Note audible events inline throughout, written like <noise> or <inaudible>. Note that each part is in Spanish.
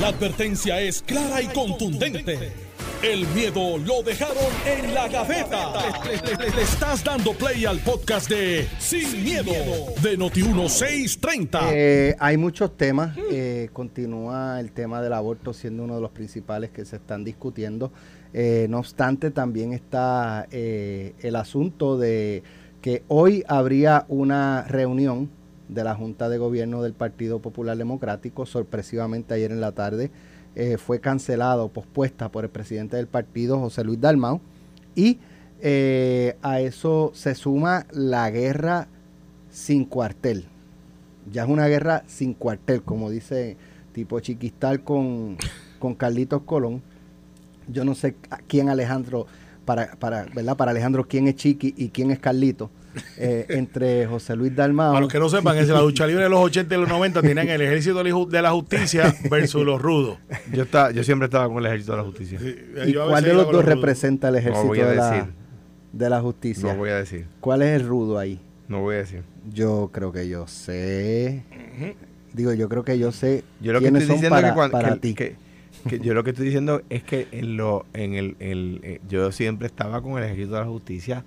La advertencia es clara y contundente. El miedo lo dejaron en la gaveta. Le, estás dando play al podcast de Sin, miedo, de Noti1630. Eh, hay muchos temas. eh, continúa el tema del aborto siendo uno de los principales que se están discutiendo. Eh, no obstante, también está el asunto de que hoy habría una reunión de la Junta de Gobierno del Partido Popular Democrático. Sorpresivamente ayer en la tarde eh, fue cancelado, pospuesta por el presidente del partido, José Luis Dalmau. Y eh, a eso se suma la guerra sin cuartel. Ya es una guerra sin cuartel, como dice tipo Chiquistal con, con Carlitos Colón. Yo no sé quién Alejandro, para, para, ¿verdad? Para Alejandro, quién es Chiqui y quién es Carlito. Eh, entre José Luis Dalmao. Para los que no sepan, es la lucha libre de los 80 y los 90 tenían el ejército de la justicia versus los rudos. Yo, estaba, yo siempre estaba con el ejército de la justicia. ¿Y cuál de los dos representa el ejército voy a de, la, de la justicia? No voy a decir. ¿Cuál es el rudo ahí? No voy a decir. Yo creo que yo sé. Digo, yo creo que yo sé Yo lo que estoy son diciendo para, que, cuando, para que- ti. que- que yo lo que estoy diciendo es que en lo en el, el- eh, yo siempre estaba con el ejército de la justicia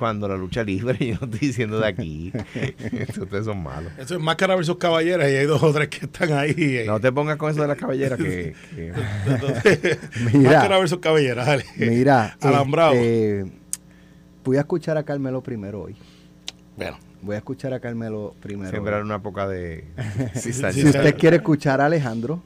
cuando la lucha libre <laughs> yo no estoy diciendo de aquí <laughs> ustedes son malos Eso es máscara versus caballeras y hay dos o tres que están ahí. eh. no te pongas con eso de la cabellera que, <laughs> que- Mira. máscara versus caballeras, dale. Mira, Alambrado. este, voy a escuchar a Carmelo primero hoy. Bueno, Voy a escuchar a Carmelo primero. sembrar una poca de cizaña. Si usted quiere escuchar a Alejandro,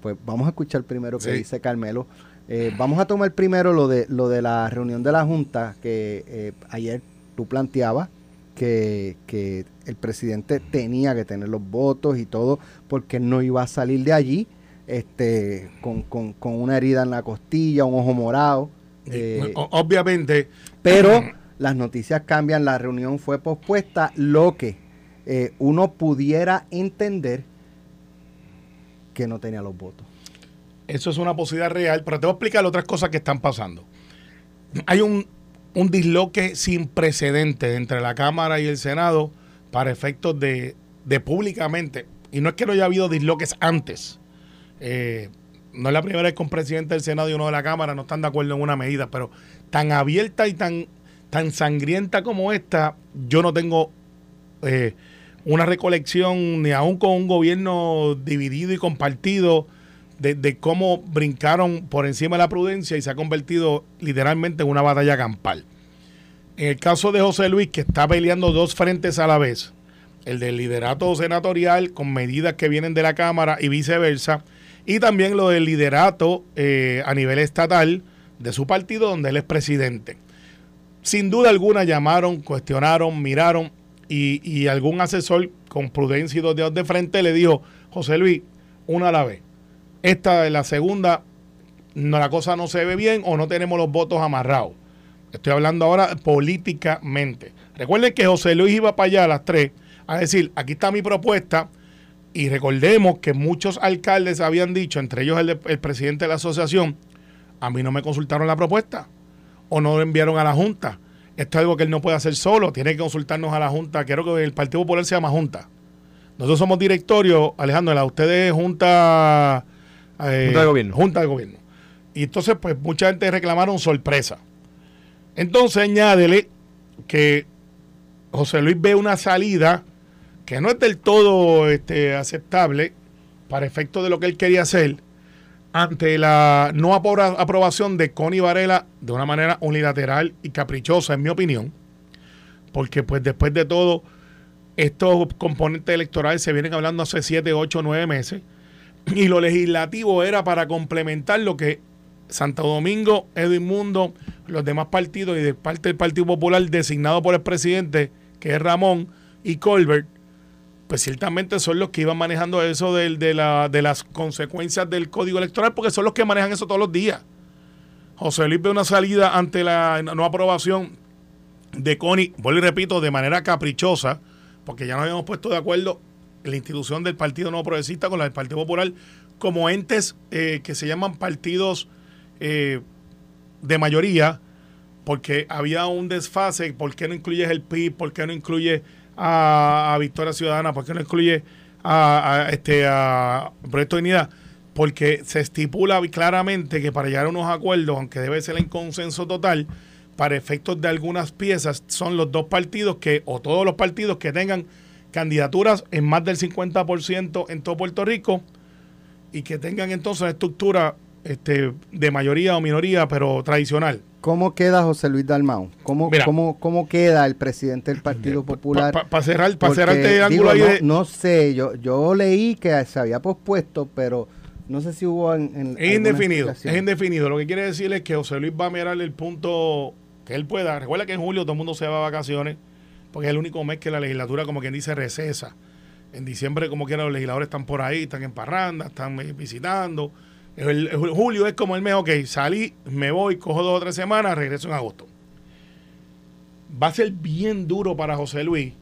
pues vamos a escuchar primero que Sí. dice Carmelo. Eh, vamos a tomar primero lo de lo de la reunión de la Junta que eh, ayer tú planteabas que, que el presidente tenía que tener los votos y todo porque no iba a salir de allí este con, con- con una herida en la costilla, un ojo morado. eh, obviamente, pero las noticias cambian, la reunión fue pospuesta, lo que uno pudiera entender que no tenía los votos. Eso es una posibilidad real, pero te voy a explicar otras cosas que están pasando. Hay un, un disloque sin precedente entre la Cámara y el Senado para efectos de, de públicamente. Y no es que no haya habido disloques antes. Eh, no es la primera vez que un presidente del Senado y uno de la Cámara no están de acuerdo en una medida, pero tan abierta y tan, tan sangrienta como esta, yo no tengo eh, una recolección ni aún con un gobierno dividido y compartido de, cómo brincaron por encima de la prudencia y se ha convertido literalmente en una batalla campal. En el caso de José Luis, que está peleando dos frentes a la vez, el del liderato senatorial con medidas que vienen de la Cámara y viceversa, y también lo del liderato eh, a nivel estatal de su partido donde él es presidente. Sin duda alguna llamaron, cuestionaron, miraron y, y algún asesor con prudencia y dos dedos de frente le dijo, José Luis, una a la vez. Esta es la segunda, la cosa no se ve bien o no tenemos los votos amarrados. Estoy hablando ahora políticamente. Recuerden que José Luis iba para allá a las tres a decir, aquí está mi propuesta, y recordemos que muchos alcaldes habían dicho, entre ellos el presidente de la asociación, a mí no me consultaron la propuesta o no lo enviaron a la Junta. Esto es algo que él no puede hacer solo, tiene que consultarnos a la Junta. Quiero que el Partido Popular se llama Junta. Nosotros somos directorio, Alejandro, la usted es Junta, eh, Junta de Gobierno. Junta de Gobierno. Y entonces, pues mucha gente reclamaron sorpresa. Entonces, añádele que José Luis ve una salida que no es del todo este, aceptable para efecto de lo que él quería hacer ante la no apro- aprobación de Connie Varela de una manera unilateral y caprichosa, en mi opinión, porque pues después de todo, estos componentes electorales se vienen hablando hace 7, 8, 9 meses, y lo legislativo era para complementar lo que Santo Domingo, Edwin Mundo, los demás partidos y de parte del Partido Popular designado por el presidente, que es Ramón y Colbert, pues ciertamente son los que iban manejando eso del- de, la- de las consecuencias del código electoral, porque son los que manejan eso todos los días. José Luis ve una salida ante la no aprobación de Connie, vuelvo y repito, de manera caprichosa, porque ya nos habíamos puesto de acuerdo la institución del Partido No Progresista con la del Partido Popular como entes eh, que se llaman partidos eh, de mayoría, porque había un desfase, ¿por qué no incluyes el PIB? ¿Por qué no incluyes a, a Victoria Ciudadana? ¿Por qué no incluyes a, a, este, a Proyecto de Unidad? porque se estipula claramente que para llegar a unos acuerdos, aunque debe ser en consenso total, para efectos de algunas piezas, son los dos partidos que, o todos los partidos que tengan candidaturas en más del 50% en todo Puerto Rico y que tengan entonces una estructura este, de mayoría o minoría, pero tradicional. ¿Cómo queda José Luis Dalmau? ¿Cómo, cómo, cómo queda el presidente del Partido Popular? Para cerrar, pa cerrar este ángulo ahí no, sé, yo, yo leí que se había pospuesto, pero no sé si hubo en... es indefinido, es indefinido. Lo que quiere decir es que José Luis va a mirar el punto que él pueda. Recuerda que en julio todo el mundo se va a vacaciones, porque es el único mes que la legislatura, como quien dice, recesa. En diciembre, como quiera, los legisladores están por ahí, están en parranda, están visitando el, julio es como el mes, ok, salí, me voy, cojo dos o tres semanas, regreso en agosto. Va a ser bien duro para José Luis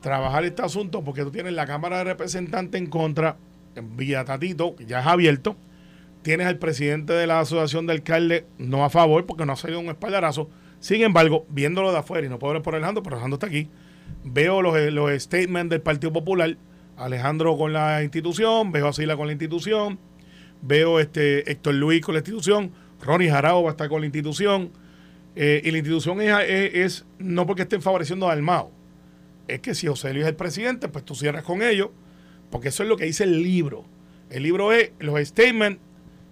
trabajar este asunto porque tú tienes la Cámara de Representantes en contra, en Villa Tatito, que ya es abierto. Tienes al presidente de la Asociación de Alcaldes no a favor porque no ha salido un espaldarazo. Sin embargo, viéndolo de afuera, y no puedo ver por Alejandro, pero Alejandro está aquí, veo los, los statements del Partido Popular, Alejandro con la institución, veo a Sila con la institución, veo este Héctor Luis con la institución, Ronnie Jarao va a estar con la institución, eh, y la institución es, no porque estén favoreciendo a Almao, es que si José Luis es el presidente, pues tú cierras con ellos, porque eso es lo que dice el libro. El libro es, los statements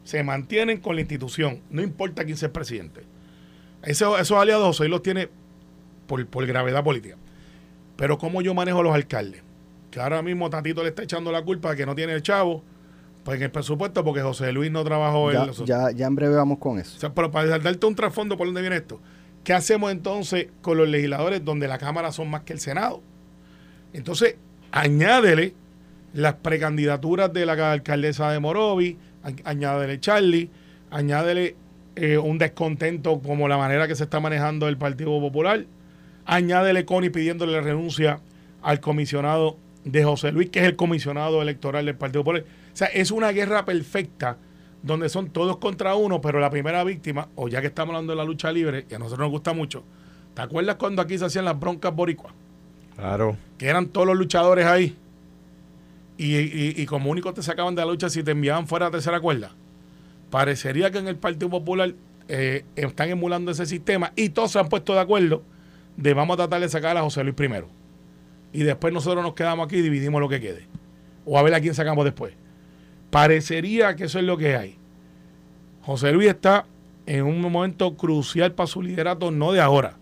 se mantienen con la institución, no importa quién sea el presidente. Eso, esos aliados José los tiene por, por gravedad política. Pero ¿cómo yo manejo a los alcaldes? Que ahora mismo Tatito le está echando la culpa de que no tiene el chavo, pues en el presupuesto, porque José Luis no trabajó ya, en ya, ya en breve vamos con eso. O sea, pero para darte un trasfondo por dónde viene esto, ¿qué hacemos entonces con los legisladores donde la Cámara son más que el Senado? Entonces, añádele las precandidaturas de la alcaldesa de Morovi, añádele Charlie, añádele eh, un descontento como la manera que se está manejando el Partido Popular, añádele Connie pidiéndole la renuncia al comisionado de José Luis, que es el comisionado electoral del Partido Popular. O sea, es una guerra perfecta donde son todos contra uno, pero la primera víctima, o ya que estamos hablando de la lucha libre, y a nosotros nos gusta mucho, ¿te acuerdas cuando aquí se hacían las broncas boricuas? Claro. Que eran todos los luchadores ahí. Y, como único te sacaban de la lucha si te enviaban fuera a tercera cuerda. Parecería que en el Partido Popular eh, están emulando ese sistema y todos se han puesto de acuerdo de vamos a tratar de sacar a José Luis primero. Y después nosotros nos quedamos aquí y dividimos lo que quede. O a ver a quién sacamos después. Parecería que eso es lo que hay. José Luis está en un momento crucial para su liderato, no de ahora.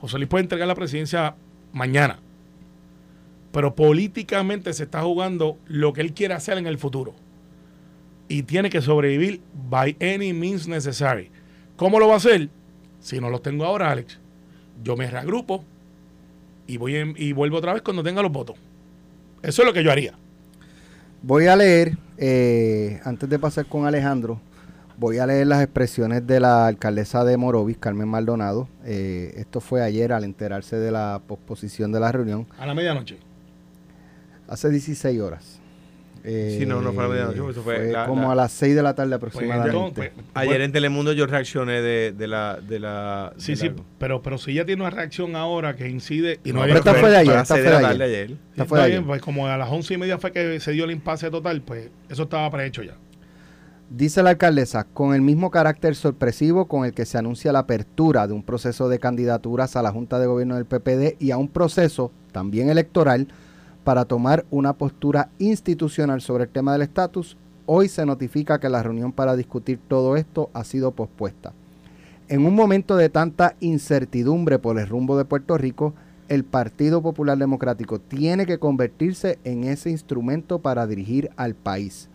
José Luis puede entregar la presidencia mañana. Pero políticamente se está jugando lo que él quiere hacer en el futuro. Y tiene que sobrevivir by any means necessary. ¿Cómo lo va a hacer? Si no lo tengo ahora, Alex, yo me reagrupo y, voy y vuelvo otra vez cuando tenga los votos. Eso es lo que yo haría. Voy a leer, eh, antes de pasar con Alejandro, voy a leer las expresiones de la alcaldesa de Morovis, Carmen Maldonado. Eh, esto fue ayer al enterarse de la posposición de la reunión. A la medianoche. Hace 16 horas. Eh, sí, no, no fue a medianoche, fue, como a las 6 de la tarde pues, aproximadamente. Pues, ayer en Telemundo yo reaccioné de, de la... De la sí, sí, pero, pero si ya tiene una reacción ahora que incide... Y no, no pero esta fue de ayer, esta fue de ayer. ayer. Esta fue de ayer. Pues como a las 11 y media fue que se dio el impasse total, pues eso estaba prehecho ya. Dice la alcaldesa, con el mismo carácter sorpresivo con el que se anuncia la apertura de un proceso de candidaturas a la Junta de Gobierno del PPD y a un proceso también electoral, para tomar una postura institucional sobre el tema del estatus, hoy se notifica que la reunión para discutir todo esto ha sido pospuesta. En un momento de tanta incertidumbre por el rumbo de Puerto Rico, el Partido Popular Democrático tiene que convertirse en ese instrumento para dirigir al país.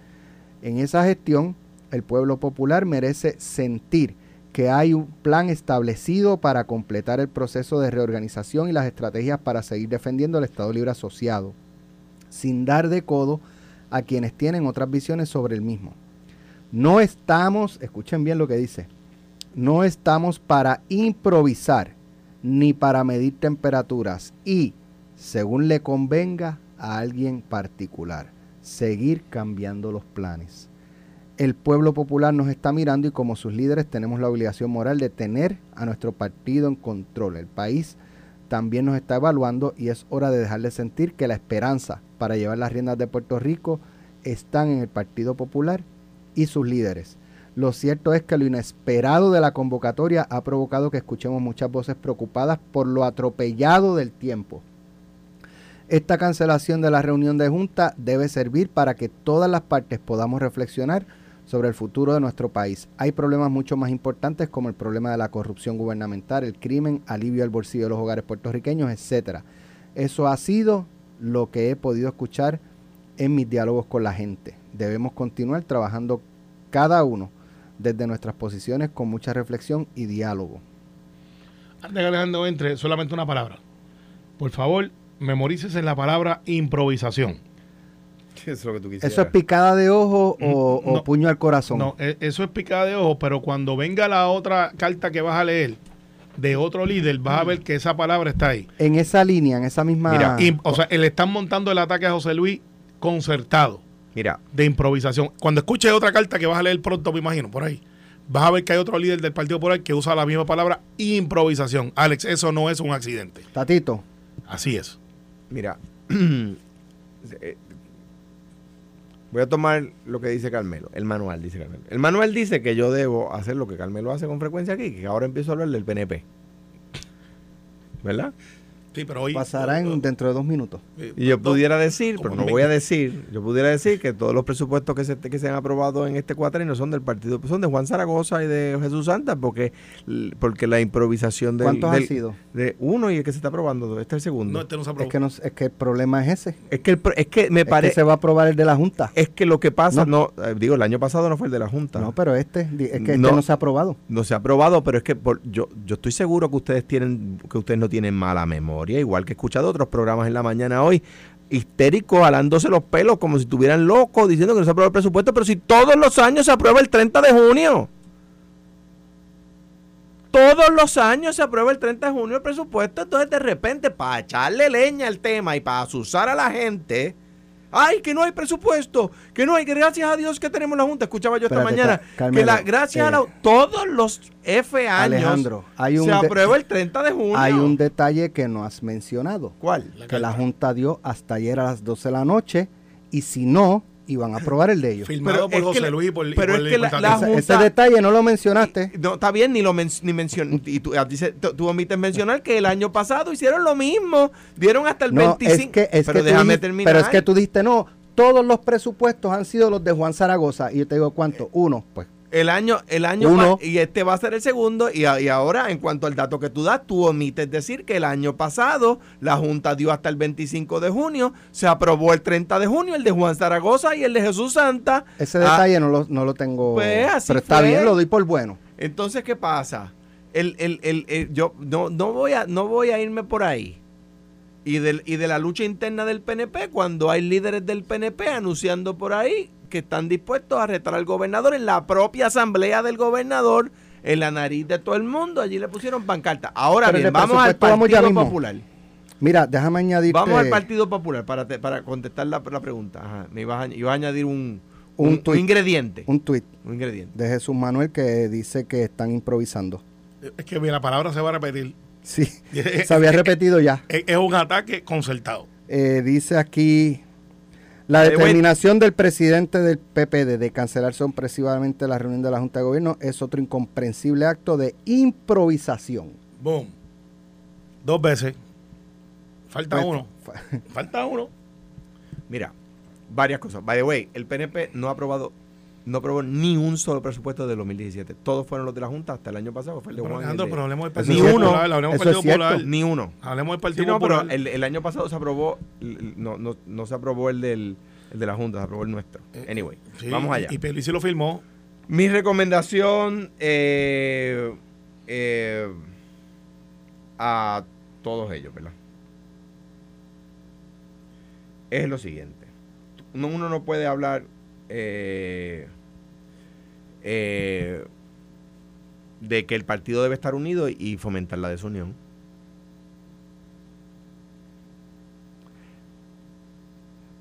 En esa gestión, el pueblo popular merece sentir que hay un plan establecido para completar el proceso de reorganización y las estrategias para seguir defendiendo el Estado Libre Asociado, sin dar de codo a quienes tienen otras visiones sobre el mismo. No estamos, escuchen bien lo que dice, no estamos para improvisar ni para medir temperaturas y, según le convenga a alguien particular, seguir cambiando los planes el pueblo popular nos está mirando y como sus líderes tenemos la obligación moral de tener a nuestro partido en control. El país también nos está evaluando y es hora de dejarle sentir que la esperanza para llevar las riendas de Puerto Rico están en el Partido Popular y sus líderes. Lo cierto es que lo inesperado de la convocatoria ha provocado que escuchemos muchas voces preocupadas por lo atropellado del tiempo. Esta cancelación de la reunión de junta debe servir para que todas las partes podamos reflexionar sobre el futuro de nuestro país. Hay problemas mucho más importantes como el problema de la corrupción gubernamental, el crimen, alivio al bolsillo de los hogares puertorriqueños, etcétera. Eso ha sido lo que he podido escuchar en mis diálogos con la gente. Debemos continuar trabajando cada uno desde nuestras posiciones con mucha reflexión y diálogo. Antes que Alejandro entre, solamente una palabra. Por favor, memorícese la palabra improvisación. <laughs> Eso es lo que tú ¿Eso es picada de ojo o, Mm, o puño al corazón? No, e- eso es picada de ojo, pero cuando venga la otra carta que vas a leer de otro líder, vas a ver que esa palabra está ahí. En esa línea, en esa misma... Mira, Y, o sea, le están montando el ataque a José Luis concertado Mira, de improvisación. Cuando escuches otra carta que vas a leer pronto, me imagino, por ahí, vas a ver que hay otro líder del partido por ahí que usa la misma palabra improvisación. Alex, eso no es un accidente. Tatito, Así es. mira. <clears throat> Voy a tomar lo que dice Carmelo, el manual dice Carmelo. El manual dice que yo debo hacer lo que Carmelo hace con frecuencia aquí, que ahora empiezo a hablar del PNP. ¿Verdad? Sí, pero hoy pasará en, dentro de dos minutos. Y yo pudiera decir, pero no voy a decir, yo pudiera decir que todos los presupuestos que se, que se han aprobado en este cuatrino son del partido, son de Juan Zaragoza y de Jesús Santa, porque, porque la improvisación del, ¿Cuántos del- han sido? de uno y el que se está aprobando, este es el segundo. No, este no se Es aprobó. que, no- es que el problema es ese. es que el es que me Es que parece se va a aprobar el de la Junta. es que lo que pasa, no, eh, digo, el año pasado no fue el de la Junta. No, pero este, es que este No. no se ha aprobado. no se ha aprobado, pero es que por- yo, yo estoy seguro que ustedes tienen, que ustedes no tienen mala memoria, igual que he escuchado otros programas en la mañana hoy, histéricos, jalándose los pelos como si estuvieran locos, diciendo que no se aprueba el presupuesto, pero si todos los años se aprueba el 30 de junio. Todos los años se aprueba el 30 de junio el presupuesto, entonces de repente para echarle leña al tema y para asusar a la gente, ay, que no hay presupuesto, que no hay, que gracias a Dios que tenemos la Junta, escuchaba yo esta Espérate, mañana, que la, gracias a la, eh, todos los F años Alejandro, hay un se aprueba el 30 de junio. Hay un detalle que no has mencionado. ¿Cuál? que la Junta dio hasta ayer a las 12 de la noche y si no, iban a aprobar el de ellos. Firmado Pero por que José la- Luis y por, y pero por es que la- Ese, Junta- ese detalle no lo mencionaste. No, está bien, ni lo men ni mencionó. Y tú, dice- tú, tú omites mencionar que el año pasado hicieron lo mismo. Dieron hasta el No, 25. es que, es pero que déjame dijiste- terminar. pero es que tú dijiste, no, todos los presupuestos han sido los de Juan Zaragoza. Y yo te digo, ¿cuánto? Uno, pues. El año, el año Uno. y este va a ser el segundo. Y, y ahora, en cuanto al dato que tú das, tú omites decir que el año pasado la Junta dio hasta el 25 de junio, se aprobó el 30 de junio, el de Juan Zaragoza y el de Jesús Santa. Ese Ah, detalle no, lo, no lo tengo. Pues, así pero está fue. bien, lo doy por bueno. Entonces, ¿qué pasa? El, el, el- yo no, no, voy a, no voy a irme por ahí. Y, del, y de la lucha interna del PNP, cuando hay líderes del PNP anunciando por ahí que están dispuestos a retar al gobernador en la propia asamblea del gobernador, en la nariz de todo el mundo, allí le pusieron pancarta. Ahora Pero bien, vamos al presupuesto vamos ya Partido mismo. Popular. Mira, déjame añadirte Vamos al Partido Popular para, te- para contestar la, la pregunta. Ajá, me ibas a, ibas a añadir un, Un un, un tuit. ingrediente. un tuit un ingrediente. de Jesús Manuel que dice que están improvisando. Es que mira, la palabra se va a repetir. Sí, <laughs> se había repetido ya. Es, es un ataque concertado. Eh, dice aquí la Eh, determinación del presidente del PPD de cancelar sorpresivamente la reunión de la Junta de Gobierno es otro incomprensible acto de improvisación. Boom. Dos veces. Falta Pues, uno. Falta uno. Mira, varias cosas. By the way, el PNP no ha aprobado, no aprobó ni un solo presupuesto del 2017. Todos fueron los de la Junta hasta el año pasado. Fue el de Pero, Juan Alejandro, el de- pero hablemos del Partido cierto. Popular. Hablemos del Partido cierto. Popular. Ni uno. Hablemos del Sí, Partido no, pero el, el año pasado se aprobó, no, no, no se aprobó el, del, el de la Junta, se aprobó el nuestro. Eh, Anyway, Sí, vamos allá. Y, Pierluisi lo firmó. Mi recomendación eh, eh, a todos ellos, ¿verdad? Es lo siguiente. Uno, uno no puede hablar eh, eh, de que el partido debe estar unido y fomentar la desunión.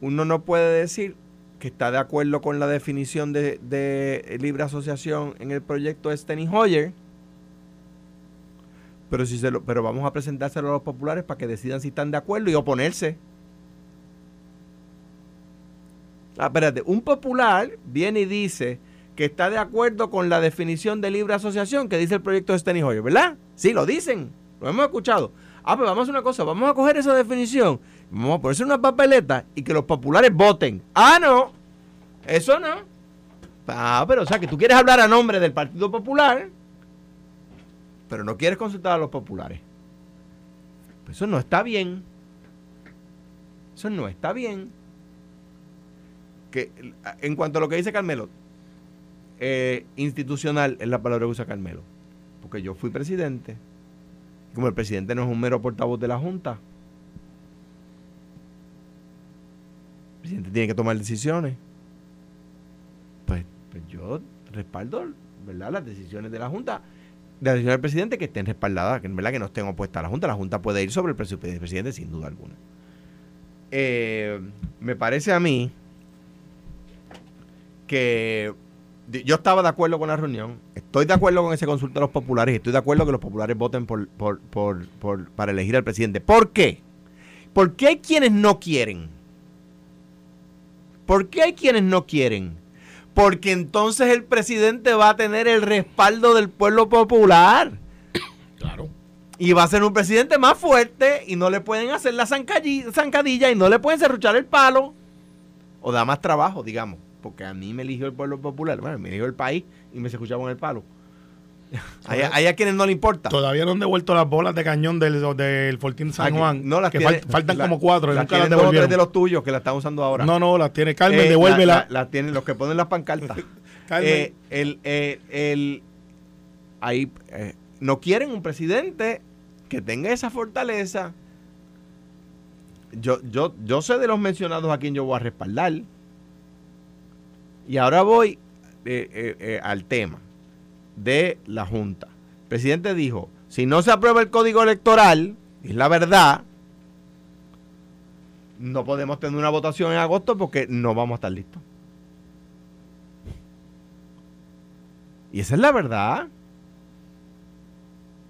Uno no puede decir que está de acuerdo con la definición de, de libre asociación en el proyecto Steny Hoyer, pero, si se lo, pero vamos a presentárselo a los populares para que decidan si están de acuerdo y oponerse. Ah, espérate, un popular viene y dice que está de acuerdo con la definición de libre asociación que dice el proyecto de Steny Hoyer, ¿verdad? Sí, lo dicen, lo hemos escuchado. Ah, pues vamos a hacer una cosa, vamos a coger esa definición, vamos a ponerse una papeleta y que los populares voten. Ah, no, eso no. Ah, pero o sea, que tú quieres hablar a nombre del Partido Popular, pero no quieres consultar a los populares. Pues eso no está bien. Eso no está bien. Que, en cuanto a lo que dice Carmelo, eh, institucional es la palabra que usa Carmelo. Porque yo fui presidente. Como el presidente no es un mero portavoz de la Junta, el presidente tiene que tomar decisiones. Pues, pues yo respaldo ¿verdad? las decisiones de la Junta, de la decisión del presidente que estén respaldadas, que en verdad que no estén opuestas a la Junta. La Junta puede ir sobre el presidente sin duda alguna. Eh, me parece a mí que yo estaba de acuerdo con la reunión, estoy de acuerdo con ese consulta de los populares y estoy de acuerdo que los populares voten por, por, por, para elegir al presidente. ¿Por qué? ¿Por qué hay quienes no quieren? ¿Por qué hay quienes no quieren? Porque entonces el presidente va a tener el respaldo del pueblo popular. <coughs> Claro. Y va a ser un presidente más fuerte y no le pueden hacer la zancadilla y no le pueden cerruchar el palo. O da más trabajo, digamos porque a mí me eligió el pueblo popular, bueno, me eligió el país y me se escuchaba en el palo. <laughs> hay, a quienes no le importa. Todavía no han devuelto las bolas de cañón del, del Fortín San Juan. No, las que faltan como cuatro. Las nunca las de los tuyos que las están usando ahora. No, no, las tiene Carmen, eh, devuélvela. Las tienen los que ponen las pancartas. <laughs> eh, el, eh, el, ahí, eh, no quieren un presidente que tenga esa fortaleza. Yo, yo, yo sé de los mencionados a quien yo voy a respaldar. Y ahora voy eh, eh, eh, al tema de la Junta. El presidente dijo, si no se aprueba el código electoral, es la verdad, no podemos tener una votación en agosto porque no vamos a estar listos. Y esa es la verdad.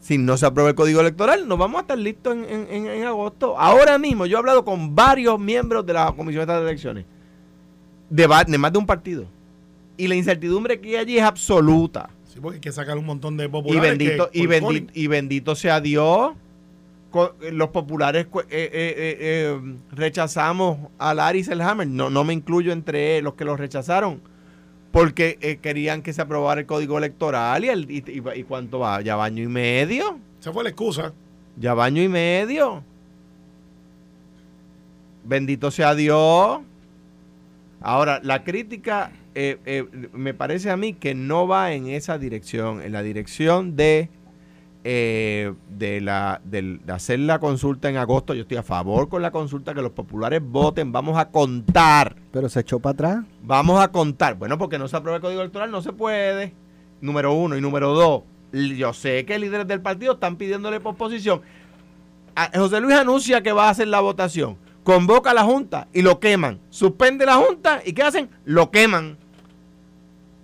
Si no se aprueba el código electoral, no vamos a estar listos en, agosto. Ahora mismo, yo he hablado con varios miembros de la Comisión de Elecciones de, más de un partido. Y la incertidumbre que hay allí es absoluta. Sí, porque hay que sacar un montón de populares. Y bendito, y bendito, y bendito sea Dios. Los populares eh, eh, eh, rechazamos a Larry Selhammer. No, no me incluyo entre los que los rechazaron. Porque querían que se aprobara el código electoral y, el, y, cuánto va, ya baño y medio. Esa fue la excusa. Ya baño y medio. Bendito sea Dios. Ahora, la crítica eh, eh, me parece a mí que no va en esa dirección, en la dirección de, eh, de, la, de, hacer la consulta en agosto. Yo estoy a favor con la consulta, que los populares voten, vamos a contar. Pero se echó para atrás. Vamos a contar. Bueno, porque no se aprueba el código electoral, no se puede. Número uno. Y número dos, yo sé que líderes del partido están pidiéndole posposición. José Luis anuncia que va a hacer la votación convoca a la Junta y lo queman. Suspende la Junta y ¿qué hacen? Lo queman.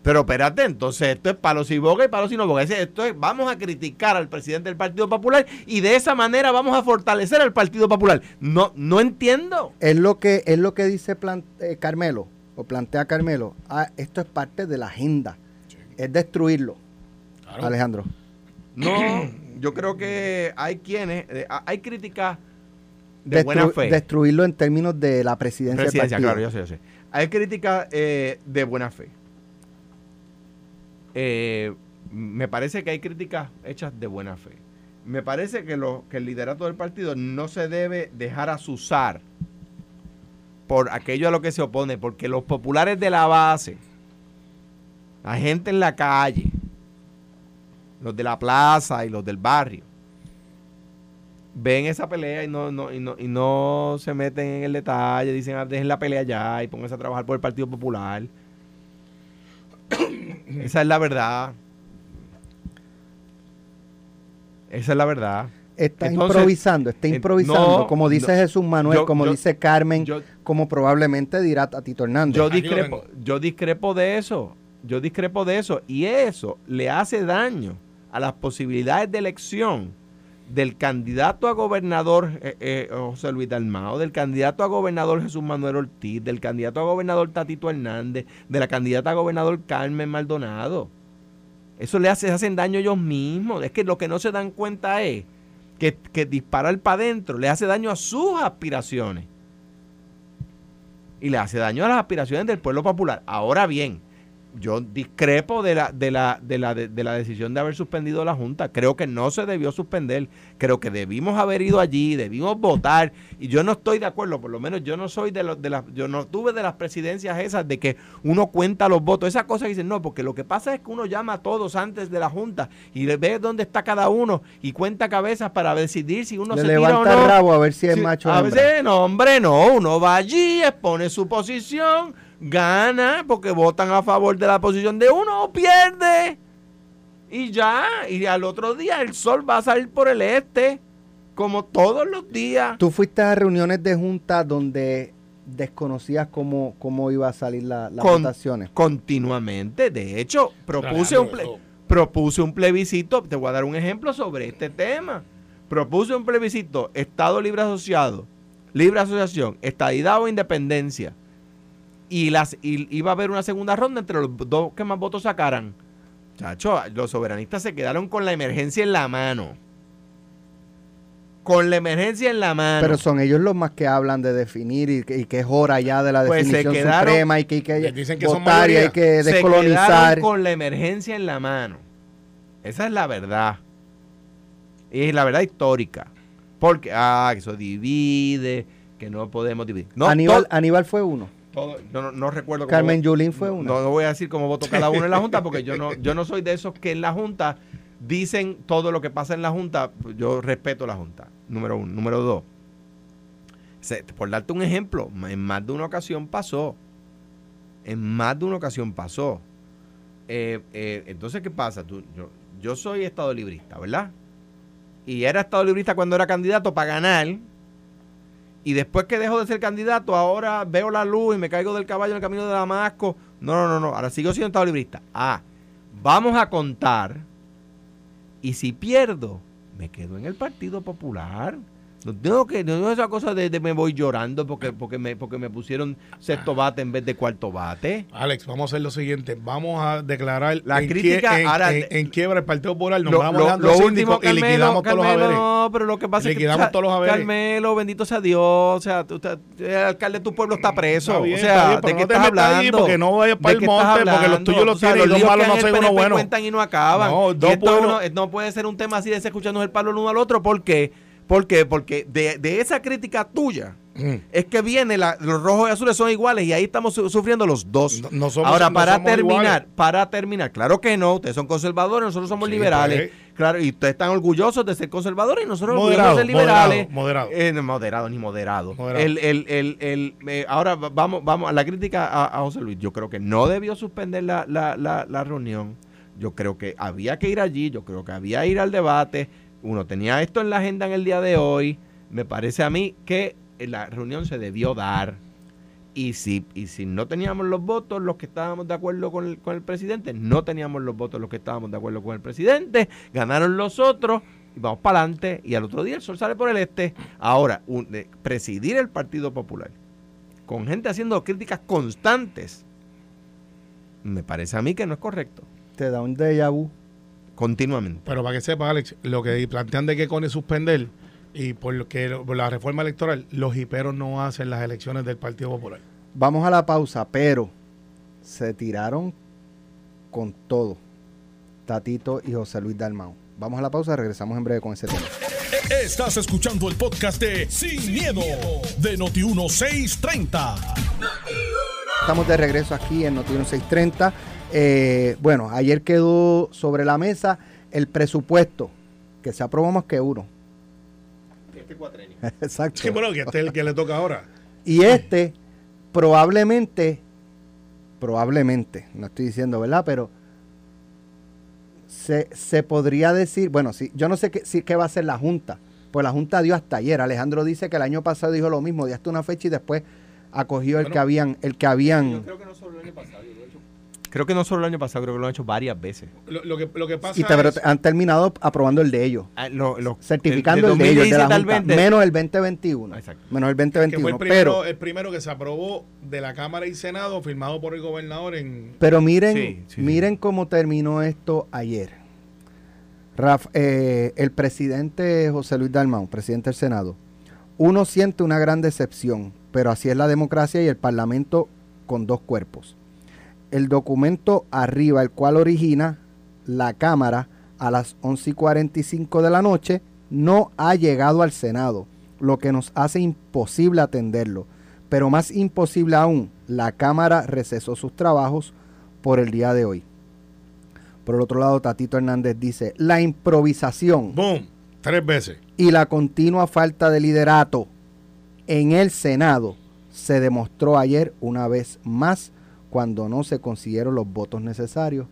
Pero espérate, entonces esto es palos y boga y palos y no boga. Esto es, vamos a criticar al presidente del Partido Popular y de esa manera vamos a fortalecer al Partido Popular. No, no entiendo. Es lo que, es lo que dice eh, Carmelo, o plantea Carmelo. Ah, esto es parte de la agenda. Es destruirlo. Alejandro. No, yo creo que hay quienes, eh, hay críticas de buena fe. Destruirlo en términos de la presidencia, presidencia claro, yo sé, yo sé. Hay críticas eh, de buena fe. Eh, me parece que hay críticas hechas de buena fe. Me parece que, lo, que el liderato del partido no se debe dejar asusar por aquello a lo que se opone, porque los populares de la base, la gente en la calle, los de la plaza y los del barrio, ven esa pelea y no, no, y no, y no se meten en el detalle, dicen, ah, dejen la pelea ya y pónganse a trabajar por el Partido Popular. <laughs> Esa es la verdad. Esa es la verdad. Está improvisando, está improvisando, como dice Jesús Manuel, como dice Carmen, como probablemente dirá Tito Hernández. Yo discrepo, yo discrepo de eso, yo discrepo de eso, y eso le hace daño a las posibilidades de elección del candidato a gobernador eh, eh, José Luis Dalmao, del candidato a gobernador Jesús Manuel Ortiz, del candidato a gobernador Tatito Hernández, de la candidata a gobernador Carmen Maldonado. Eso le hace, hacen daño ellos mismos. Es que lo que no se dan cuenta es que, que disparar para adentro le hace daño a sus aspiraciones. Y le hace daño a las aspiraciones del pueblo popular. Ahora bien, yo discrepo de la, de, la, de, la, de, la decisión de haber suspendido la Junta. Creo que no se debió suspender. Creo que debimos haber ido allí, debimos votar. Y yo no estoy de acuerdo, por lo menos yo no soy de, los de las, yo no tuve de las presidencias esas de que uno cuenta los votos. Esa cosa dicen, no, porque lo que pasa es que uno llama a todos antes de la Junta y ve dónde está cada uno y cuenta cabezas para decidir si uno se tira o no. el rabo a ver si es macho A veces, no, hombre, no. Uno va allí, expone su posición gana porque votan a favor de la posición de uno o pierde. Y ya, y al otro día el sol va a salir por el este, como todos los días. ¿Tú fuiste a reuniones de junta donde desconocías cómo, cómo iba a salir la, las votaciones? Continuamente. De hecho, propuse, un propuse un plebiscito, te voy a dar un ejemplo sobre este tema. Propuse un plebiscito, Estado Libre Asociado, Libre Asociación, Estadidad o Independencia y las iba a haber una segunda ronda entre los dos que más votos sacaran. Chacho, los soberanistas se quedaron con la emergencia en la mano. Con la emergencia en la mano. Pero son ellos los más que hablan de definir y que, es hora ya de la pues definición suprema y que hay que, dicen que votar y hay que descolonizar. Se con la emergencia en la mano. Esa es la verdad. Y es la verdad histórica. Porque, ah, eso divide, que no podemos dividir. No, Aníbal, Aníbal fue uno no, recuerdo Carmen Yulín fue una. No, voy a decir cómo votó cada uno en la Junta, porque yo no, yo no soy de esos que en la Junta dicen todo lo que pasa en la Junta. Yo respeto la Junta, número uno. Número dos, por darte un ejemplo, en más de una ocasión pasó. En más de una ocasión pasó. Eh, eh, entonces, ¿qué pasa? Tú, yo, yo soy estado librista, ¿verdad? Y era estado librista cuando era candidato para ganar y después que dejo de ser candidato, ahora veo la luz y me caigo del caballo en el camino de Damasco. No, no, no, no. Ahora sigo siendo estado librista. Ah, vamos a contar. Y si pierdo, me quedo en el Partido Popular. No tengo que, no esa cosa de, me voy llorando porque, porque, me, porque me pusieron sexto bate en vez de cuarto bate. Alex, vamos a hacer lo siguiente. Vamos a declarar la en crítica en, quiebra el Partido Popular. Nos vamos a lo, último, y liquidamos todos los haberes. No, pero lo que pasa es que todos los haberes. Carmelo, bendito sea Dios. O sea, el alcalde de tu pueblo está preso. o sea, ¿de qué estás hablando? porque no vayas para el monte, porque los tuyos los tienen y los malos no son uno bueno. cuentan y no acaban. No, no puede ser un tema así de escuchando el palo el uno al otro porque ¿Por qué? Porque de, esa crítica tuya mm. es que viene los rojos y azules son iguales y ahí estamos sufriendo los dos. Ahora, para terminar, para terminar, claro que no, ustedes son conservadores, nosotros somos liberales. Pues. Claro, y ustedes están orgullosos de ser conservadores y nosotros moderado, ser liberales. Moderado. Eh, moderado. ni moderado. El, el, el, eh, ahora vamos, vamos a la crítica a, José Luis. Yo creo que no debió suspender la, la, la, la reunión. Yo creo que había que ir allí, yo creo que había que ir al debate uno tenía esto en la agenda en el día de hoy, me parece a mí que la reunión se debió dar. Y si, y si no teníamos los votos los que estábamos de acuerdo con el, con el presidente, no teníamos los votos los que estábamos de acuerdo con el presidente, ganaron los otros y vamos para adelante y al otro día el sol sale por el este. Ahora, presidir el Partido Popular con gente haciendo críticas constantes, me parece a mí que no es correcto. Te da un déjà vu continuamente. Pero para que sepa, Alex, lo que plantean de que con suspender y por lo que por la reforma electoral, los hiperos no hacen las elecciones del Partido Popular. Vamos a la pausa, pero se tiraron con todo. Tatito y José Luis Dalmau. Vamos a la pausa, regresamos en breve con ese tema. Estás escuchando el podcast de Sin, miedo, de Noti 1630. Estamos de regreso aquí en Noti 1630 eh, bueno, ayer quedó sobre la mesa el presupuesto, que se aprobó más que uno. Este cuatrenio. <laughs> Exacto. Sí, bueno, que este es el que le toca ahora. Y este, probablemente, probablemente, no estoy diciendo, ¿verdad? Pero se, se podría decir, bueno, sí, yo no sé qué, qué va a hacer la Junta, pues la Junta dio hasta ayer. Alejandro dice que el año pasado dijo lo mismo, dio hasta una fecha y después acogió el que habían, el que habían. Yo creo que no solo el año pasado, Creo que no solo el año pasado, creo que lo han hecho varias veces. Lo, lo que, lo que pasa Y te- pero es- han terminado aprobando el de ellos. Ah, lo- lo- Certificando de- el de de ellos, de la 2017 al Junta, 20. menos el 2021. Exacto. Menos el que fue 2021. el primero, pero, el primero que se aprobó de la Cámara y Senado, firmado por el gobernador en... pero miren, Sí, sí, sí. miren cómo terminó esto ayer. Raf- eh, el presidente José Luis Dalmau, presidente del Senado, uno siente una gran decepción, pero así es la democracia y el Parlamento con dos cuerpos. El documento arriba, el cual origina la Cámara a las 11 y 45 de la noche, no ha llegado al Senado, lo que nos hace imposible atenderlo. Pero más imposible aún, la Cámara recesó sus trabajos por el día de hoy. Por el otro lado, Tatito Hernández dice, la improvisación ¡Boom! Tres veces. y la continua falta de liderato en el Senado se demostró ayer una vez más cuando no se consiguieron los votos necesarios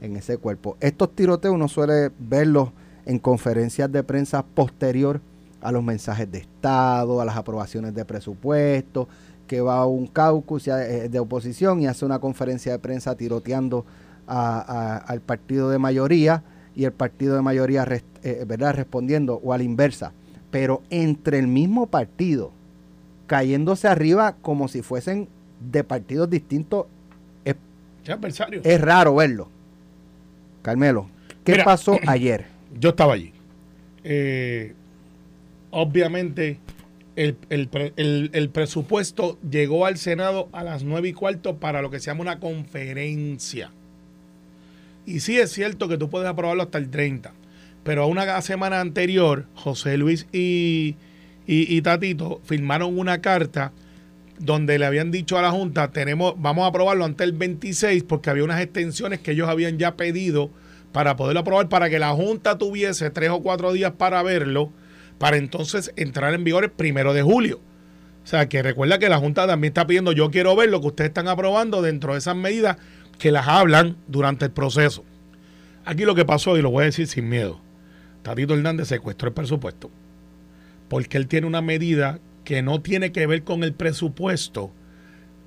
en ese cuerpo. Estos tiroteos uno suele verlos en conferencias de prensa posterior a los mensajes de Estado, a las aprobaciones de presupuesto, que va a un caucus eh, de oposición y hace una conferencia de prensa tiroteando a- al partido de mayoría y el partido de mayoría res- eh, ¿verdad? respondiendo o a la inversa. Pero entre el mismo partido, cayéndose arriba como si fuesen de partidos distintos, ¿Qué adversario? es raro verlo. Carmelo, ¿qué Mira. pasó <clears throat> ayer? Yo estaba allí. Eh, obviamente, el, el el- el presupuesto llegó al Senado a las nueve y cuarto para lo que se llama una conferencia. Y sí es cierto que tú puedes aprobarlo hasta el 30, pero a una semana anterior, José Luis y, y- y Tatito firmaron una carta donde le habían dicho a la Junta, tenemos, vamos a aprobarlo antes del 26 porque había unas extensiones que ellos habían ya pedido para poderlo aprobar, para que la Junta tuviese tres o cuatro días para verlo, para entonces entrar en vigor el primero de julio. O sea, que recuerda que la Junta también está pidiendo, yo quiero ver lo que ustedes están aprobando dentro de esas medidas que las hablan durante el proceso. Aquí lo que pasó, y lo voy a decir sin miedo, Tatito Hernández secuestró el presupuesto, porque él tiene una medida que no tiene que ver con el presupuesto,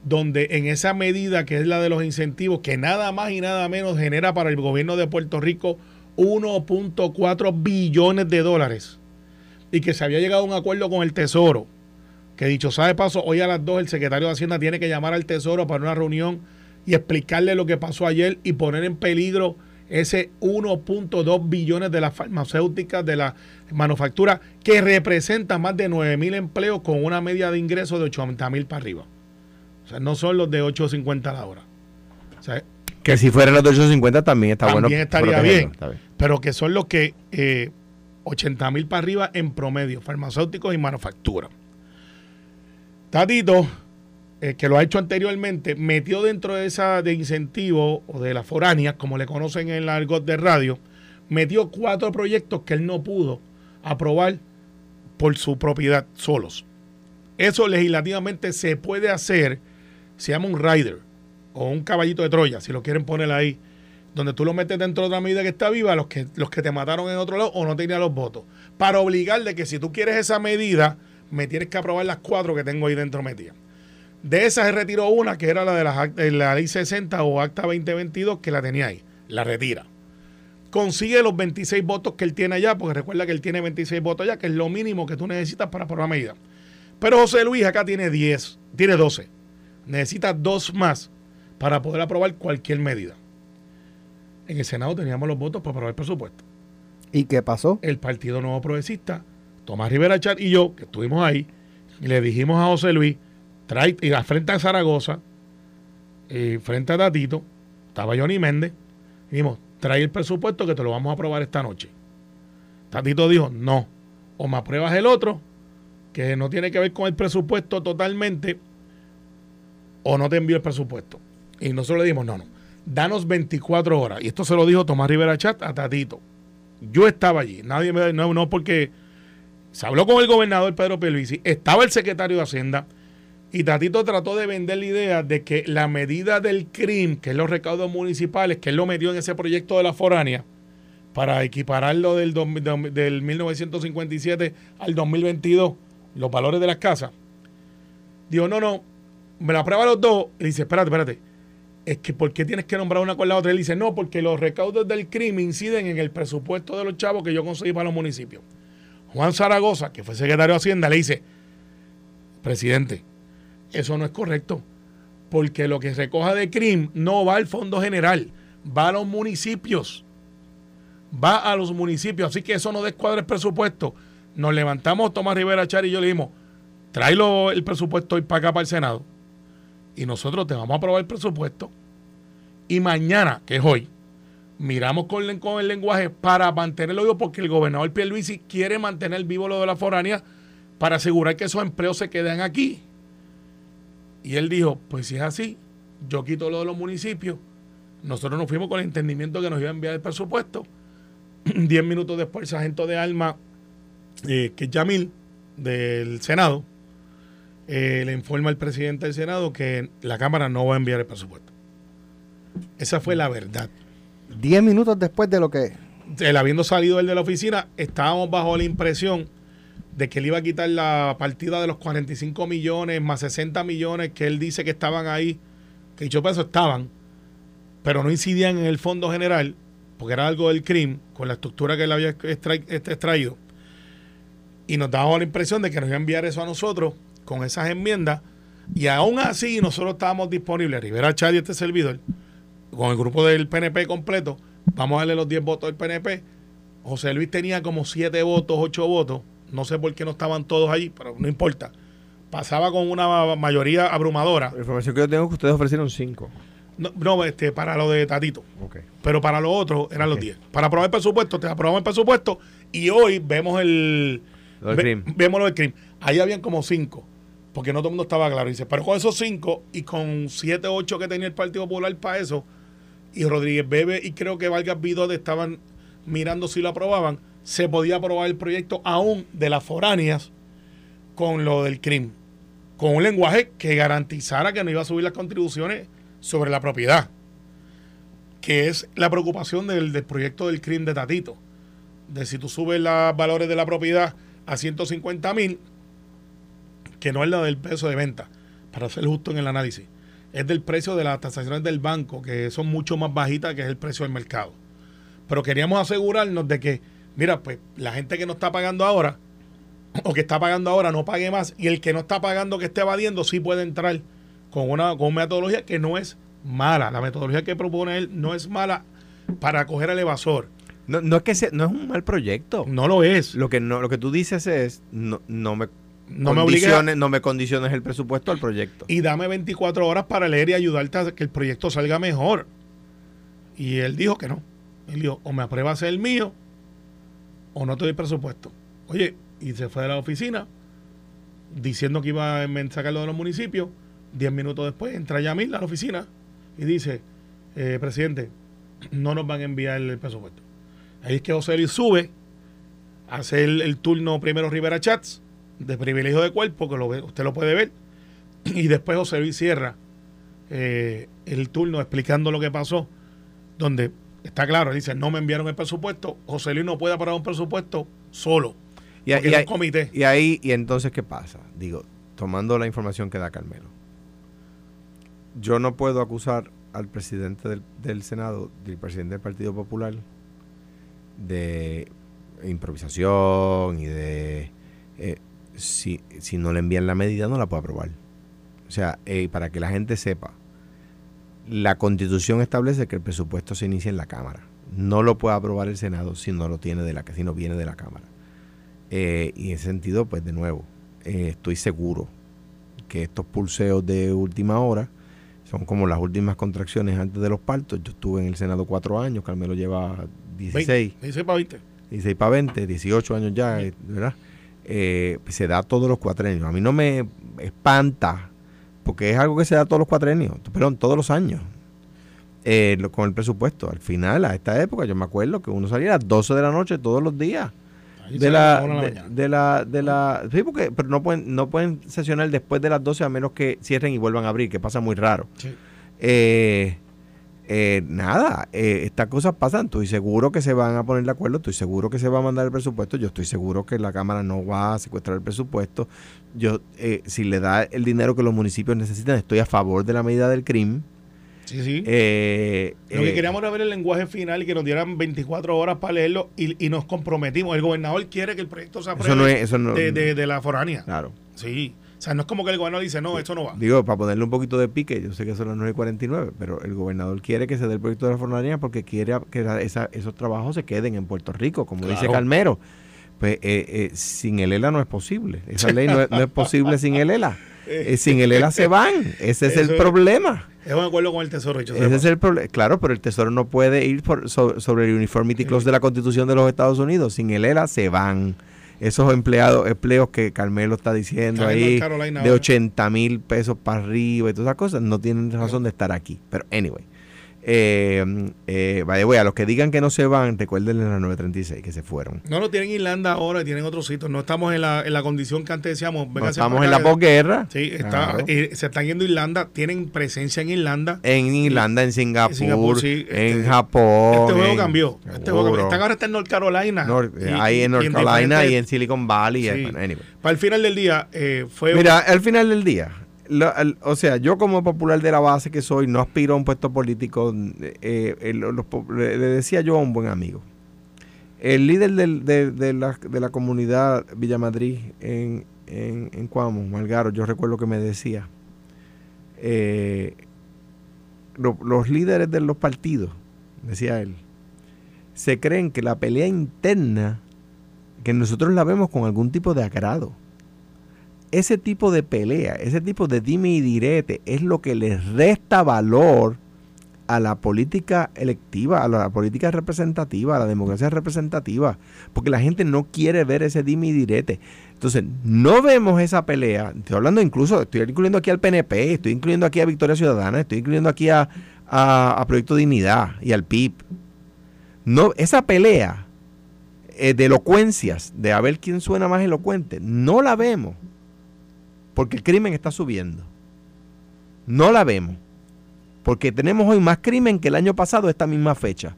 donde en esa medida que es la de los incentivos, que nada más y nada menos genera para el gobierno de Puerto Rico 1.4 billones de dólares, y que se había llegado a un acuerdo con el Tesoro, que dicho sea de paso, hoy a las 2 el secretario de Hacienda tiene que llamar al Tesoro para una reunión y explicarle lo que pasó ayer y poner en peligro ese 1.2 billones de las farmacéuticas, de la manufactura, que representa más de 9 mil empleos con una media de ingresos de 80 mil para arriba. O sea, no son los de 8.50 a la hora. O sea, Que si fueran los de 850 también está También bueno. estaría protegerlo, bien. está bien. pero que son los que eh, 80 mil para arriba en promedio, farmacéuticos y manufactura. Tatito, eh, que lo ha hecho anteriormente, metió dentro de esa de incentivo o de las foráneas, como le conocen en el argot de radio, metió cuatro proyectos que él no pudo aprobar por su propiedad solos. Eso legislativamente se puede hacer, se llama un rider o un caballito de Troya, si lo quieren poner ahí, donde tú lo metes dentro de otra medida que está viva, los que, los que te mataron en otro lado o no tenían los votos, para obligar de que si tú quieres esa medida, me tienes que aprobar las cuatro que tengo ahí dentro metidas. De esas se retiró una, que era la de la ley 60 o acta 2022, que la tenía ahí, la retira. Consigue los 26 votos que él tiene allá, porque recuerda que él tiene 26 votos allá, que es lo mínimo que tú necesitas para aprobar medida. Pero José Luis acá tiene 10, tiene 12. Necesita dos más para poder aprobar cualquier medida. En el Senado teníamos los votos para aprobar el presupuesto. ¿Y qué pasó? El Partido Nuevo Progresista, Tomás Rivera Chat y yo, que estuvimos ahí, le dijimos a José Luis, trae, y frente a Zaragoza, y frente a Tatito, estaba Johnny Méndez, y dijimos, trae el presupuesto que te lo vamos a aprobar esta noche. Tatito dijo, no, o me apruebas el otro, que no tiene que ver con el presupuesto totalmente, o no te envío el presupuesto. Y nosotros le dijimos, no, no, danos 24 horas. Y esto se lo dijo Tomás Rivera Chat a Tatito. Yo estaba allí, nadie me no, no porque se habló con el gobernador Pedro Pierluisi, estaba el secretario de Hacienda y Tatito trató de vender la idea de que la medida del CRIM, que es los recaudos municipales, que él lo metió en ese proyecto de la foránea para equipararlo del, dos- del, del 1957 al 2022, los valores de las casas. Dijo, no, no, me la prueba los dos. Y dice, espérate, espérate. es que ¿por qué tienes que nombrar una con la otra? Él dice, no, porque los recaudos del crimen inciden en el presupuesto de los chavos que yo conseguí para los municipios. Juan Zaragoza, que fue secretario de Hacienda, le dice, presidente, eso no es correcto, porque lo que recoja de CRIM no va al Fondo General, va a los municipios. Va a los municipios, así que eso no descuadra el presupuesto. Nos levantamos, Tomás Rivera Char y yo le dijimos, tráelo el presupuesto hoy para acá, para el Senado, y nosotros te vamos a aprobar el presupuesto. Y mañana, que es hoy, miramos con, el lenguaje para mantenerlo vivo, porque el gobernador Pierluisi quiere mantener vivo lo de la foránea para asegurar que esos empleos se queden aquí. Y él dijo, pues si es así, yo quito lo de los municipios. Nosotros nos fuimos con el entendimiento que nos iba a enviar el presupuesto. <clears throat> Diez minutos después, el sargento de alma, eh, que es Yamil, del Senado, eh, le informa al presidente del Senado que la Cámara no va a enviar el presupuesto. Esa fue la verdad. Diez minutos después de lo que... Él habiendo salido él de la oficina, estábamos bajo la impresión de que él iba a quitar la partida de los 45 millones más 60 millones que él dice que estaban ahí, que dicho peso estaban, pero no incidían en el fondo general, porque era algo del crimen, con la estructura que él había este, extraído. Y nos daba la impresión de que nos iba a enviar eso a nosotros con esas enmiendas. Y aún así nosotros estábamos disponibles, Rivera Chad y este servidor, con el grupo del PNP completo, vamos a darle los 10 votos del PNP. José Luis tenía como 7 votos, 8 votos. No sé por qué no estaban todos allí, pero no importa. Pasaba con una mayoría abrumadora. La información que yo tengo es que ustedes ofrecieron 5. No, este, para lo de Tatito. Pero para lo otro eran los 10. Para aprobar el presupuesto, te aprobamos el presupuesto y hoy vemos el. vemos lo del crimen. Ahí habían como 5 porque no todo el mundo estaba claro. Dice, pero con esos 5 y con 7, 8 que tenía el Partido Popular para eso, y Rodríguez Bebe y creo que Vargas Vidot estaban mirando si lo aprobaban, se podía aprobar el proyecto aún de las foráneas con lo del crimen, con un lenguaje que garantizara que no iba a subir las contribuciones sobre la propiedad, que es la preocupación del, proyecto del crimen de Tatito, de si tú subes los valores de la propiedad a 150 mil, que no es la del peso de venta, para ser justo en el análisis es del precio de las tasaciones del banco, que son mucho más bajitas que es el precio del mercado. Pero queríamos asegurarnos de que, mira, pues la gente que no está pagando ahora, o que está pagando ahora, no pague más, y el que no está pagando, que esté evadiendo, sí puede entrar con una, con metodología que no es mala. La metodología que propone él no es mala para coger al evasor. No, no es que no es un mal proyecto. No lo es. Lo que no, lo que tú dices es no, no me no me no me condiciones el presupuesto al proyecto. Y dame 24 horas para leer y ayudarte a que el proyecto salga mejor. Y él dijo que no. Él dijo, o me apruebas el mío, o no te doy presupuesto. Oye, y se fue de la oficina diciendo que iba a sacarlo de los municipios. Diez minutos después entra Yamil a la oficina y dice, eh, presidente, no nos van a enviar el presupuesto. Ahí es que José Luis sube, hace el, el turno primero Rivera Chats, de privilegio de cuerpo, que lo usted lo puede ver. Y después José Luis cierra eh, el turno explicando lo que pasó, donde está claro, dice, no me enviaron el presupuesto, José Luis no puede aprobar un presupuesto solo. Y, y, comité. y ahí, y entonces, ¿qué pasa? Digo, tomando la información que da Carmelo, yo no puedo acusar al presidente del, del Senado, del presidente del Partido Popular, de improvisación y de eh, si, si no le envían la medida, no la puede aprobar. O sea, eh, para que la gente sepa, la constitución establece que el presupuesto se inicia en la Cámara. No lo puede aprobar el Senado si no lo tiene de la si no viene de la Cámara. Eh, y en ese sentido, pues de nuevo, eh, estoy seguro que estos pulseos de última hora son como las últimas contracciones antes de los partos. Yo estuve en el Senado cuatro años, Carmelo lleva 16. 16 para 20. 16 para 20, 18 años ya, ¿verdad? Eh, se da todos los cuatrenios. A mí no me espanta, porque es algo que se da todos los cuatrenios, perdón, todos los años, eh, con el presupuesto. Al final, a esta época, yo me acuerdo que uno salía a las 12 de la noche todos los días. De la, de, la, de la, sí, porque, pero no pueden, no pueden sesionar después de las 12 a menos que cierren y vuelvan a abrir, que pasa muy raro. Eh, eh, nada, eh, estas cosas pasan, estoy seguro que se van a poner de acuerdo, estoy seguro que se va a mandar el presupuesto, yo estoy seguro que la Cámara no va a secuestrar el presupuesto, yo eh, si le da el dinero que los municipios necesitan, estoy a favor de la medida del crimen, Sí, sí. Eh, Lo que eh, queríamos era ver el lenguaje final y que nos dieran 24 horas para leerlo y, y nos comprometimos. El gobernador quiere que el proyecto se apruebe no es- no- de, de- de la foránea. Claro. Sí. O sea, no es como que el gobernador dice, no, esto no va. Digo, para ponerle un poquito de pique, yo sé que son las 9.49, pero el gobernador quiere que se dé el proyecto de la fornalina porque quiere que esa- esos trabajos se queden en Puerto Rico, como dice. Calmero. Pues eh, eh, sin el ELA no es posible. Esa ley no es, no es posible sin el ELA. Eh, sin el ELA se van. Ese es Eso el es- problema. Es un acuerdo con el Tesoro, Ese es el problema. Claro, pero el Tesoro no puede ir por- so- sobre el Uniformity Clause de la Constitución de los Estados Unidos. Sin el ELA se van. Esos empleados, empleos que Carmelo está diciendo ahí, Carolina de ahora. 80 mil pesos para arriba y todas esas cosas, no tienen razón de estar aquí. Pero, anyway. Eh, eh, by the way, a los que digan que no se van, recuerden la 936, que se fueron. No, no tienen Irlanda ahora, tienen otros sitios. No estamos en la, en la condición que antes decíamos. No estamos en la posguerra. Sí, está, Claro. eh, se están yendo a Irlanda, tienen presencia en Irlanda. En Irlanda, en Singapur, Singapur, sí, en este- Japón. Este juego en- cambió. Este juego cambió. Están ahora está en North Carolina. Nor- Y- ahí en North y Carolina y en Silicon Valley. Sí. anyway. Para el final del día, eh, fue. Mira, al final del día, o sea, yo como popular de la base que soy, no aspiro a un puesto político. eh, eh, le, decía yo a un buen amigo, el líder de, la, comunidad Villamadrid en, en, en Malgaro, yo recuerdo que me decía, eh, lo- los líderes de los partidos, decía él, se creen que la pelea interna, que nosotros la vemos con algún tipo de agrado ese tipo de pelea, ese tipo de dime y direte es lo que les resta valor a la política electiva, a la política representativa, a la democracia representativa, porque la gente no quiere ver ese dime y direte. Entonces, no vemos esa pelea, estoy hablando incluso, estoy incluyendo aquí al PNP, estoy incluyendo aquí a Victoria Ciudadana, estoy incluyendo aquí a, a- Proyecto Dignidad y al PIB. No, esa pelea eh, de elocuencias, de a ver quién suena más elocuente, no la vemos porque el crimen está subiendo. No la vemos. Porque tenemos hoy más crimen que el año pasado, esta misma fecha.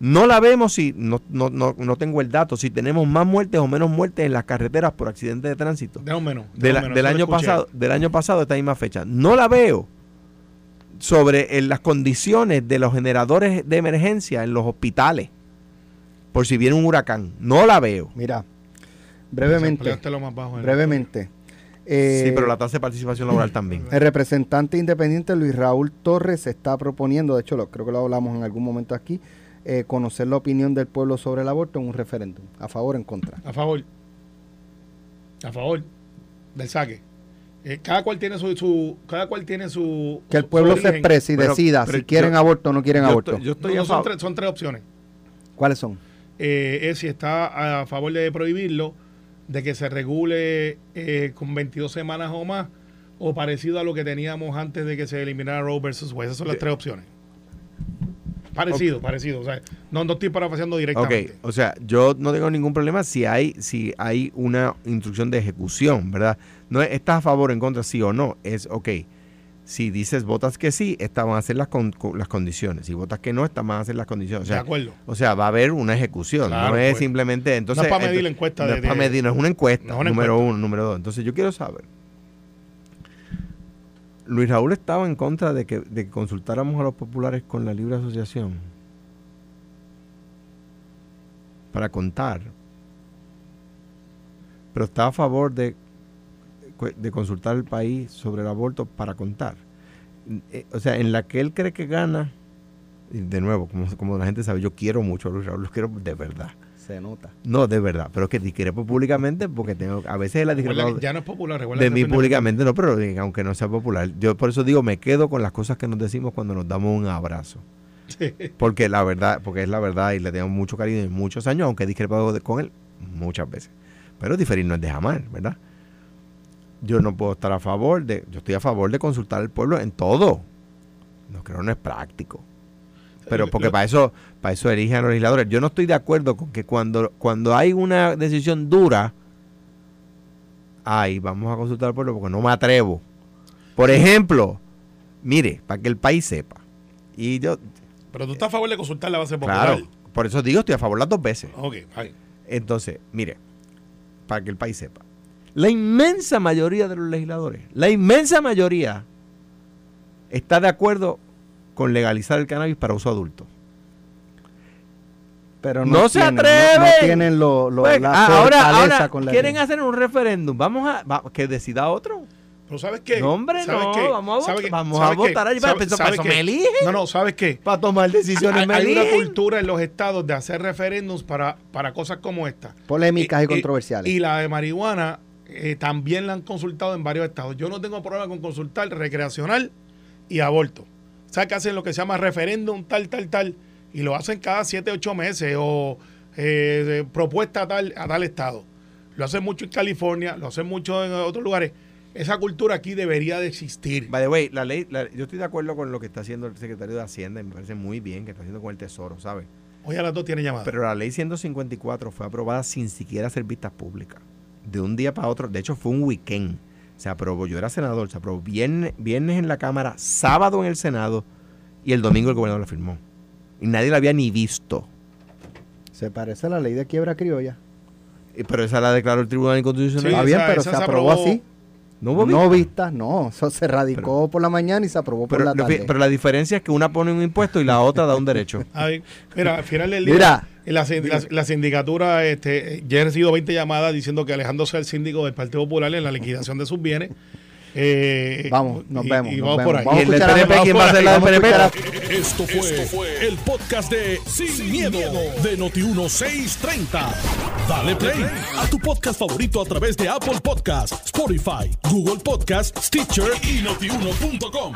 No la vemos si, no, no, no, no tengo el dato, si tenemos más muertes o menos muertes en las carreteras por accidentes de tránsito. De menos. de De un la- menos, del, año pasado, del año pasado, esta misma fecha. No la veo sobre eh, las condiciones de los generadores de emergencia en los hospitales. Por si viene un huracán. No la veo. Mira, brevemente, lo más bajo brevemente. Eh, sí, pero la tasa de participación laboral también. El representante independiente Luis Raúl Torres está proponiendo, de hecho lo, creo que lo hablamos en algún momento aquí, eh, conocer la opinión del pueblo sobre el aborto en un referéndum, a favor o en contra. A favor. A favor del saque. Eh, cada cual tiene su, su- cada cual tiene su Que el pueblo se exprese y Pero- decida pero si quieren yo- aborto o no quieren Yo aborto. estoy- yo estoy No, a son, tres, son tres opciones. ¿Cuáles son? Eh, es si está a favor de prohibirlo, de que se regule eh, con 22 semanas o más, o parecido a lo que teníamos antes de que se eliminara Roe versus Wade. Esas son las tres opciones. Parecido, parecido. O sea, no, no estoy parafaseando Ok, directamente. o sea, yo no tengo ningún problema si hay, si hay una instrucción de ejecución, ¿verdad? No es, ¿estás a favor o en contra, sí o no? Es, ok, si dices votas que sí, estas van a ser las, con- con- las condiciones. Si votas que no, estas van a ser las condiciones. O sea, de acuerdo. o sea, va a haber una ejecución, Claro, no es pues. simplemente... Entonces, No es pa' medir la encuesta No de- es para medir, no es una encuesta, No es una número encuesta. uno, número dos. Entonces yo quiero saber, Luis Raúl estaba en contra de que, de que consultáramos a los populares con la libre asociación para contar, pero está a favor de, de consultar al país sobre el aborto para contar. Eh, O sea, en la que él cree que gana, y de nuevo, como, como la gente sabe, yo quiero mucho a Luis Raúl, lo quiero de verdad. Se nota. No, de verdad, pero es que discrepo públicamente porque tengo, a veces la discrepo ya no es popular. recuerda de mí públicamente, no, pero eh, aunque no sea popular, yo por eso digo, me quedo con las cosas que nos decimos cuando nos damos un abrazo. Porque la verdad, porque es la verdad y le tengo mucho cariño en muchos años, aunque he discrepado de- con él muchas veces. Pero diferir no es de jamás, ¿verdad? Yo no puedo estar a favor de, yo estoy a favor de consultar al pueblo en todo. No creo no es práctico. Pero porque Lo- para eso, para eso eligen a los legisladores. Yo no estoy de acuerdo con que cuando, cuando hay una decisión dura, ay, vamos a consultar al pueblo porque no me atrevo. Por ejemplo, mire, para que el país sepa. Y yo, Pero tú estás a favor de consultar la base popular. claro, por eso digo, estoy a favor las dos veces. Ok. Entonces, mire, para que el país sepa. La inmensa mayoría de los legisladores, la inmensa mayoría está de acuerdo con legalizar el cannabis para uso adulto. Pero No se tienen, atreven. No, tienen lo, lo- Pues, la ahora, fortaleza ahora con la quieren ley. hacer un referéndum. Vamos a va- que decida otro. Pero ¿sabes qué? No, hombre, ¿Sabes no, qué? vamos a vamos a votar ¿Sabes- para eso- sabes para eso qué? me eligen. No, no, ¿sabes qué? Para tomar decisiones Hay, me hay una cultura en los estados de hacer referéndums para, para cosas como esta. Polémicas y, Y- controversiales. Y la de marihuana eh, también la han consultado en varios estados. Yo no tengo problema con consultar recreacional y aborto. O sea, que hacen lo que se llama referéndum tal, tal, tal, y lo hacen cada 7, 8 meses o eh, propuesta a tal, a tal estado. Lo hacen mucho en California, lo hacen mucho en otros lugares. Esa cultura aquí debería de existir. By the way, la ley, la- yo estoy de acuerdo con lo que está haciendo el secretario de Hacienda y me parece muy bien que está haciendo con el Tesoro, ¿sabes? Hoy a las dos tiene llamada. Pero la ley 154 fue aprobada sin siquiera ser vistas públicas. De un día para otro, de hecho fue un weekend. Se aprobó, yo era senador, se aprobó viernes, viernes en la Cámara, sábado en el Senado y el domingo el gobernador la firmó. Y nadie la había ni visto. Se parece a la ley de quiebra criolla. Pero esa la declaró el Tribunal Sí, Inconstitucional. Está bien, esa- pero esa se se aprobó aprobó. así. No hubo No vista. vistas, no. Eso se radicó por la mañana y se aprobó por Pero, la tarde. pero la diferencia es que una pone un impuesto y la otra da un derecho. <laughs> Ay, mira, al final del día, Mira. la, la- la sindicatura, este, ya he recibido 20 llamadas diciendo que Alejandro sea el síndico del Partido Popular en la liquidación de sus bienes. Eh, Vamos, nos vemos, Y nos vamos vemos. por ahí. Vamos ¿Y el a PNP vamos quién por va a ser ahí, la del a PNP? Esto fue, el podcast de Sin, miedo, de Noti1630. Dale play a tu podcast favorito a través de Apple Podcasts, Spotify, Google Podcasts, Stitcher y notiuno.com.